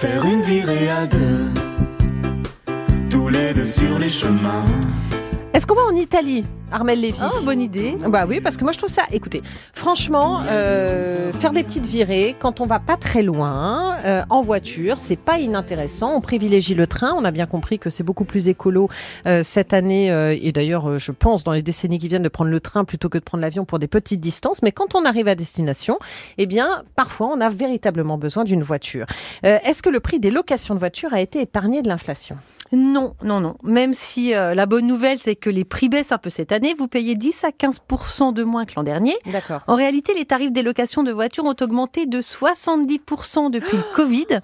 Faire une virée à deux, tous les deux sur les chemins. Est-ce qu'on va en Italie, Armel Lévy? Oh, bonne idée. Bah oui, parce que moi je trouve ça. Écoutez, franchement, euh, faire des petites virées quand on va pas très loin euh, en voiture, c'est pas inintéressant. On privilégie le train. On a bien compris que c'est beaucoup plus écolo euh, cette année et d'ailleurs, je pense dans les décennies qui viennent de prendre le train plutôt que de prendre l'avion pour des petites distances. Mais quand on arrive à destination, eh bien, parfois on a véritablement besoin d'une voiture. Est-ce que le prix des locations de voitures a été épargné de l'inflation? Non, non, non. Même si euh, la bonne nouvelle, c'est que les prix baissent un peu cette année, vous payez 10 à 15 de moins que l'an dernier. D'accord. En réalité, les tarifs des locations de voitures ont augmenté de 70 depuis le Covid.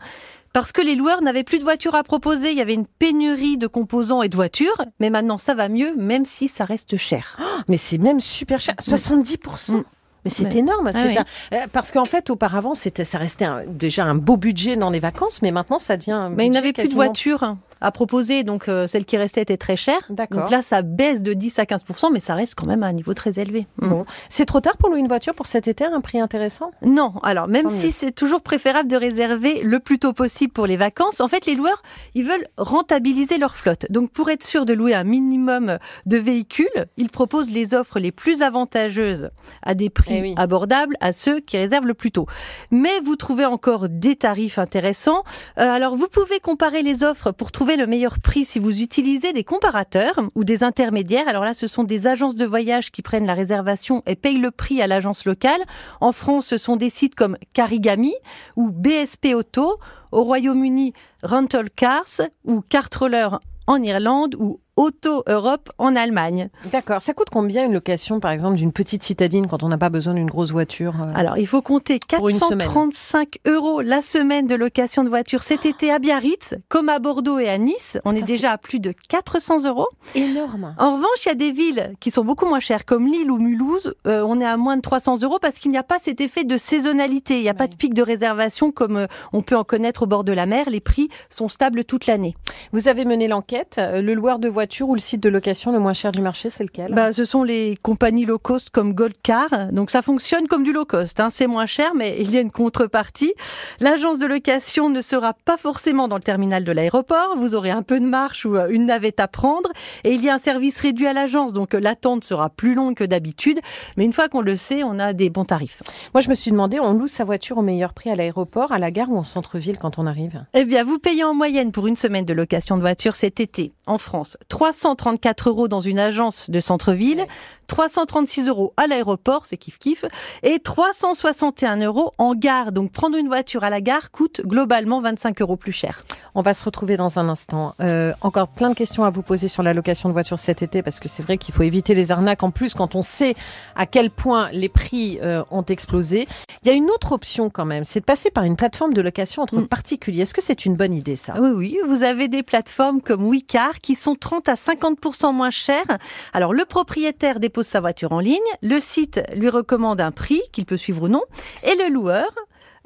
Parce que les loueurs n'avaient plus de voitures à proposer, il y avait une pénurie de composants et de voitures, mais maintenant ça va mieux, même si ça reste cher. Mais c'est même super cher, 70%. Mm. Mais c'est Ouais. énorme, Ah c'est oui. un- euh, parce qu'en fait auparavant c'était ça restait un- déjà un beau budget dans les vacances, mais maintenant ça devient. Un Mais il budget n'avait plus de voitures à proposer, donc euh, celle qui restait était très chère. Donc là, ça baisse de 10 à 15% mais ça reste quand même à un niveau très élevé. Mm. Bon, c'est trop tard pour louer une voiture pour cet été, à un prix intéressant? Non, alors même Tant si c'est toujours préférable de réserver le plus tôt possible pour les vacances, en fait les loueurs, ils veulent rentabiliser leur flotte. Donc pour être sûr de louer un minimum de véhicules, ils proposent les offres les plus avantageuses à des prix Eh oui. abordables à ceux qui réservent le plus tôt. Mais vous trouvez encore des tarifs intéressants. Euh, alors vous pouvez comparer les offres pour trouver le meilleur prix si vous utilisez des comparateurs ou des intermédiaires. Alors là, ce sont des agences de voyage qui prennent la réservation et payent le prix à l'agence locale. En France, ce sont des sites comme Carigami ou BSP Auto. Au Royaume-Uni, Rental Cars ou Cartroller en Irlande ou Auto Europe en Allemagne. D'accord. Ça coûte combien une location, par exemple, d'une petite citadine quand on n'a pas besoin d'une grosse voiture euh Alors, il faut compter Pour une semaine. 435 euros la semaine de location de voiture cet été à Biarritz, comme à Bordeaux et à Nice. On est déjà à plus de 400 euros. Énorme. En revanche, il y a des villes qui sont beaucoup moins chères, comme Lille ou Mulhouse. Euh, on est à moins de 300 euros parce qu'il n'y a pas cet effet de saisonnalité. Il n'y a pas de pic de réservation comme euh, on peut en connaître au bord de la mer. Les prix sont stables toute l'année. Vous avez mené l'enquête. Le loueur de voiture ou le site de location le moins cher du marché, c'est lequel? Bah, ce sont les compagnies low cost comme Goldcar. Donc ça fonctionne comme du low cost. Hein. C'est moins cher, mais il y a une contrepartie. L'agence de location ne sera pas forcément dans le terminal de l'aéroport. Vous aurez un peu de marche ou euh, une navette à prendre. Et il y a un service réduit à l'agence, donc euh, l'attente sera plus longue que d'habitude. Mais une fois qu'on le sait, on a des bons tarifs. Moi, je me suis demandé, on loue sa voiture au meilleur prix à l'aéroport, à la gare ou en centre-ville quand on arrive? Eh bien, vous payez en moyenne pour une semaine de location de voiture cet été en France 334 euros dans une agence de centre-ville, 336 euros à l'aéroport, c'est kiff kiff, et 361 euros en gare. Donc prendre une voiture à la gare coûte globalement 25 euros plus cher. On va se retrouver dans un instant. Euh, encore plein de questions à vous poser sur la location de voiture cet été parce que c'est vrai qu'il faut éviter les arnaques. En plus, quand on sait à quel point les prix euh, ont explosé, il y a une autre option quand même, c'est de passer par une plateforme de location entre Mm. particuliers. Est-ce que c'est une bonne idée ça? Oui, oui, vous avez des plateformes comme Wicar qui sont 30 à 50% moins chères. Alors le propriétaire dépose sa voiture en ligne, le site lui recommande un prix qu'il peut suivre ou non, et le loueur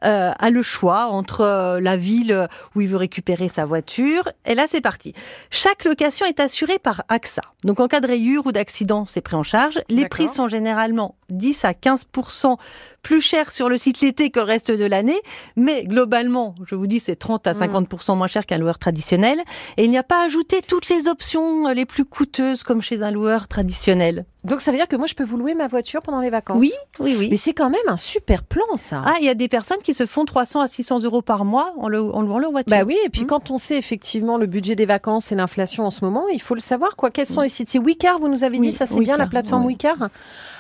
euh, a le choix entre euh, la ville où il veut récupérer sa voiture. Et là, c'est parti. Chaque location est assurée par AXA. Donc en cas de rayure ou d'accident, c'est pris en charge. Les prix sont généralement 10 à 15% plus chers sur le site l'été que le reste de l'année. Mais globalement, je vous dis, c'est 30 à 50% moins cher qu'un loueur traditionnel. Et il n'y a pas ajouté toutes les options euh, les plus coûteuses comme chez un loueur traditionnel. Donc ça veut dire que moi je peux vous louer ma voiture pendant les vacances Oui, oui, oui. Mais c'est quand même un super plan ça. Ah, il y a des personnes qui se font 300 à 600 euros par mois en, le- en louant leur voiture. Bah oui, et puis Mm. quand on sait effectivement le budget des vacances et l'inflation en ce moment, il faut le savoir quoi. Quels sont les sites? C'est Wicar, vous nous avez dit, Oui, ça c'est bien la plateforme ouais. Wicar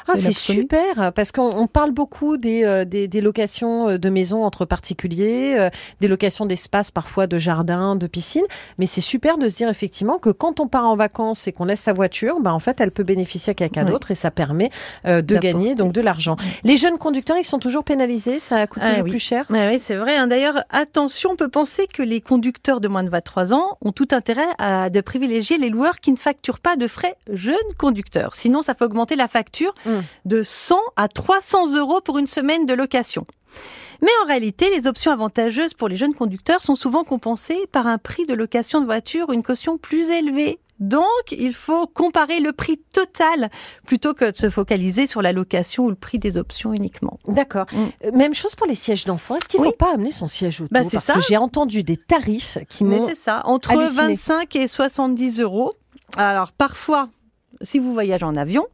Ah, C'est super parce qu'on on parle beaucoup des, euh, des, des locations euh, de maisons entre particuliers, euh, des locations d'espaces parfois de jardins, de piscines, mais c'est super de se dire effectivement que quand on part en vacances et qu'on laisse sa voiture, bah en fait elle peut bénéficier à quelqu'un Ouais. d'autre et ça permet euh, de gagner donc de l'argent. Les jeunes conducteurs, ils sont toujours pénalisés, ça coûte Ah toujours oui. plus cher? Ouais, oui, c'est vrai. hein. D'ailleurs, attention, on peut penser que les conducteurs de moins de 23 ans ont tout intérêt à de privilégier les loueurs qui ne facturent pas de frais jeunes conducteurs. Sinon, ça fait augmenter la facture. De 100 à 300 euros pour une semaine de location. Mais en réalité, les options avantageuses pour les jeunes conducteurs sont souvent compensées par un prix de location de voiture, une caution plus élevée. Donc, il faut comparer le prix total plutôt que de se focaliser sur la location ou le prix des options uniquement. D'accord. Mm. Euh, Même chose pour les sièges d'enfants. Est-ce qu'il ne Oui. faut pas amener son siège auto? Bah, c'est Parce ça. que j'ai entendu des tarifs qui Mais m'ont... c'est ça, entre halluciné. 25 et 70 euros. Alors, parfois, si vous voyagez en avion,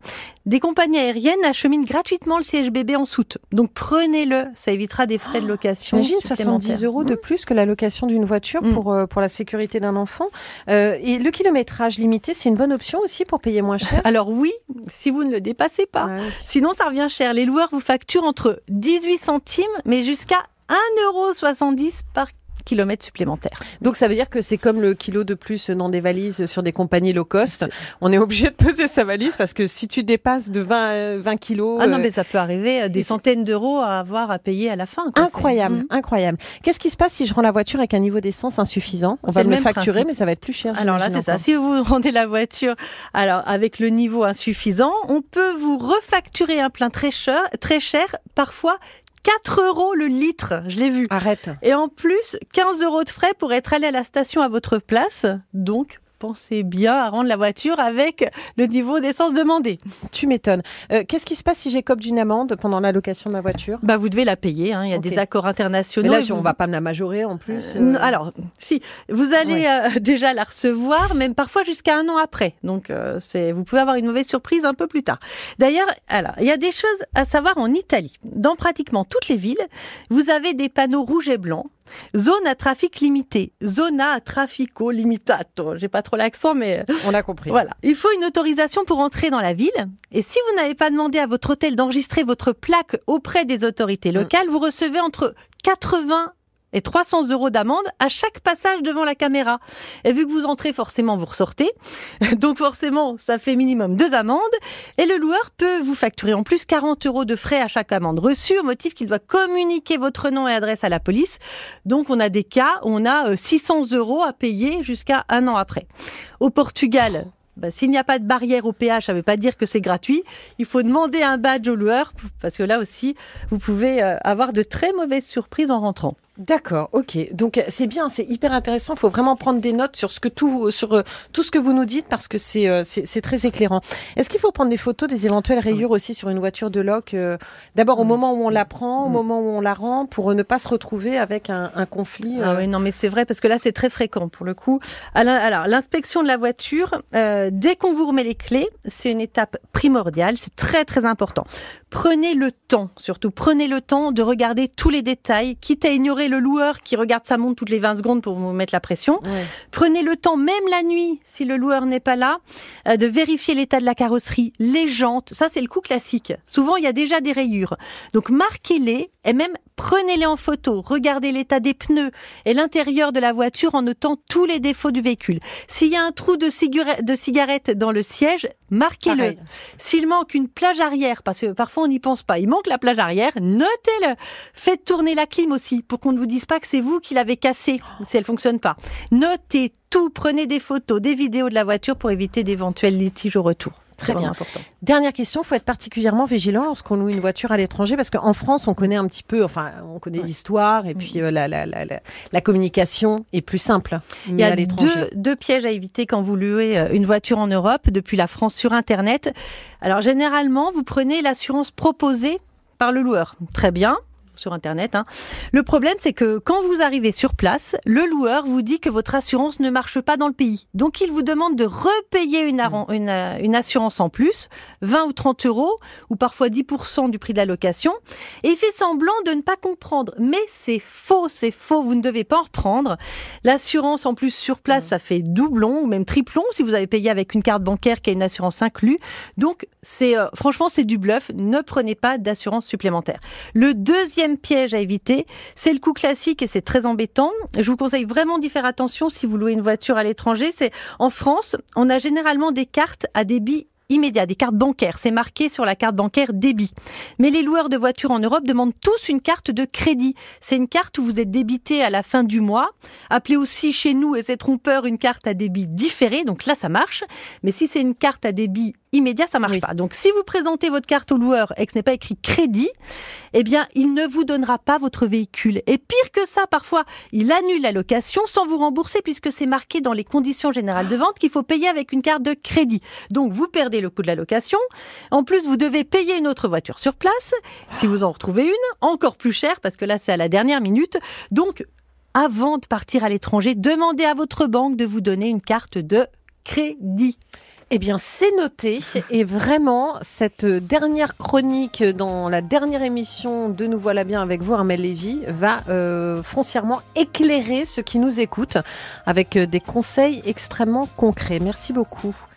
des compagnies aériennes acheminent gratuitement le siège bébé en soute. Donc, prenez-le, ça évitera des frais de location. J'imagine supplémentaires. 70 euros de plus que la location d'une voiture Mm. pour, euh, pour la sécurité d'un enfant. Euh, et le kilométrage limité, c'est une bonne option aussi pour payer moins cher? Alors oui, si vous ne le dépassez pas. Ouais. Sinon, ça revient cher. Les loueurs vous facturent entre 18 centimes, mais jusqu'à 1,70€ par kilomètre supplémentaire. Donc ça veut dire que c'est comme le kilo de plus dans des valises sur des compagnies low cost. On est obligé de peser sa valise parce que si tu dépasses de 20, euh, 20 kilos... Ah non, euh, mais ça peut arriver euh, des centaines d'euros à avoir à payer à la fin. quoi. Incroyable, incroyable. Qu'est-ce qui se passe si je rends la voiture avec un niveau d'essence insuffisant? On va le me le facturer, principe. mais ça va être plus cher. Alors là, c'est ça. Si vous rendez la voiture alors avec le niveau insuffisant, on peut vous refacturer un plein très cher, très cher parfois 4 euros le litre. Je l'ai vu. Arrête. Et en plus, 15 euros de frais pour être allé à la station à votre place. Donc, pensez bien à rendre la voiture avec le niveau d'essence demandé. Tu m'étonnes. Euh, Qu'est-ce qui se passe si j'écope d'une amende pendant la location de ma voiture? Bah, vous devez la payer. hein. Il y a des accords internationaux. Mais là, si on vous- va pas me la majorer en plus. Euh, euh, Alors, si, vous allez Ouais. déjà la recevoir, même parfois jusqu'à un an après. Donc, c'est, vous pouvez avoir une mauvaise surprise un peu plus tard. D'ailleurs, alors, il y a des choses à savoir en Italie. Dans pratiquement toutes les villes, vous avez des panneaux rouges et blancs. Zone à trafic limité, zona traffico limitato. J'ai pas trop l'accent, mais on a compris. voilà. Il faut une autorisation pour entrer dans la ville. Et si vous n'avez pas demandé à votre hôtel d'enregistrer votre plaque auprès des autorités locales, vous recevez entre 80 et 300 euros d'amende à chaque passage devant la caméra. Et vu que vous entrez, forcément, vous ressortez. Donc forcément, ça fait minimum deux amendes. Et le loueur peut vous facturer en plus 40 euros de frais à chaque amende reçue au motif qu'il doit communiquer votre nom et adresse à la police. Donc on a des cas où on a euh, 600 euros à payer jusqu'à un an après. Au Portugal, bah, s'il n'y a pas de barrière au péage, ça ne veut pas dire que c'est gratuit. Il faut demander un badge au loueur parce que là aussi, vous pouvez euh, avoir de très mauvaises surprises en rentrant. D'accord, ok. Donc c'est bien, c'est hyper intéressant. Il faut vraiment prendre des notes sur ce que tout, sur euh, tout ce que vous nous dites parce que c'est euh, c'est très éclairant. Est-ce qu'il faut prendre des photos des éventuelles rayures aussi sur une voiture de loc euh, D'abord au Mm. moment où on la prend, au moment où on la rend, pour ne pas se retrouver avec un, un conflit. Ah euh, oui, non, mais c'est vrai parce que là, c'est très fréquent pour le coup. Alors, alors, l'inspection de la voiture, euh, dès qu'on vous remet les clés, c'est une étape primordiale. C'est très, très important. Prenez le temps, surtout prenez le temps de regarder tous les détails, quitte à ignorer le loueur qui regarde sa montre toutes les 20 secondes pour vous mettre la pression. ouais. Prenez le temps, même la nuit, si le loueur n'est pas là, euh, de vérifier l'état de la carrosserie, les jantes. Ça, c'est le coup classique. Souvent, il y a déjà des rayures. Donc, marquez-les et même prenez-les en photo. Regardez l'état des pneus et l'intérieur de la voiture en notant tous les défauts du véhicule. S'il y a un trou de, cigare- de cigarette dans le siège, marquez-le. S'il manque une plage arrière, parce que parfois on n'y pense pas, il manque la plage arrière, notez-le. Faites tourner la clim aussi pour qu'on ne vous dise pas que c'est vous qui l'avez cassée si elle fonctionne pas. Notez tout, prenez des photos, des vidéos de la voiture pour éviter d'éventuels litiges au retour. Très bien. important. Dernière question, faut être particulièrement vigilant lorsqu'on loue une voiture à l'étranger parce qu'en France, on connaît un petit peu, enfin, on connaît Ouais. L'histoire et puis euh, la, la, la, la, communication est plus simple. Il y a à deux, deux pièges à éviter quand vous louez euh, une voiture en Europe depuis la France sur Internet. Alors généralement, vous prenez l'assurance proposée par le loueur. Très bien sur Internet. hein. Le problème, c'est que quand vous arrivez sur place, le loueur vous dit que votre assurance ne marche pas dans le pays. Donc, il vous demande de repayer une, une, euh, une assurance en plus, 20 ou 30 euros, ou parfois 10% du prix de la location. Et il fait semblant de ne pas comprendre. Mais c'est faux, c'est faux. Vous ne devez pas en reprendre. L'assurance, en plus, sur place, ça fait doublon ou même triplon si vous avez payé avec une carte bancaire qui a une assurance inclue. Donc, c'est euh, franchement, c'est du bluff. Ne prenez pas d'assurance supplémentaire. Le deuxième piège à éviter, c'est le coup classique et c'est très embêtant. Je vous conseille vraiment d'y faire attention si vous louez une voiture à l'étranger. C'est en France, on a généralement des cartes à débit immédiat, des cartes bancaires. C'est marqué sur la carte bancaire débit. Mais les loueurs de voitures en Europe demandent tous une carte de crédit. C'est une carte où vous êtes débité à la fin du mois. Appelez aussi chez nous, et c'est trompeur, une carte à débit différé. Donc là, ça marche. Mais si c'est une carte à débit immédiat, ça marche Oui. pas. Donc, si vous présentez votre carte au loueur et que ce n'est pas écrit crédit, eh bien, il ne vous donnera pas votre véhicule. Et pire que ça, parfois, il annule la location sans vous rembourser puisque c'est marqué dans les conditions générales de vente qu'il faut payer avec une carte de crédit. Donc, vous perdez le coût de la location. En plus, vous devez payer une autre voiture sur place. Si vous en retrouvez une, encore plus cher parce que là, c'est à la dernière minute. Donc, avant de partir à l'étranger, demandez à votre banque de vous donner une carte de crédit. Eh bien, c'est noté. Et vraiment, cette dernière chronique dans la dernière émission de Nous voilà bien avec vous, Armel Lévy, va euh, foncièrement éclairer ceux qui nous écoutent avec euh, des conseils extrêmement concrets. Merci beaucoup.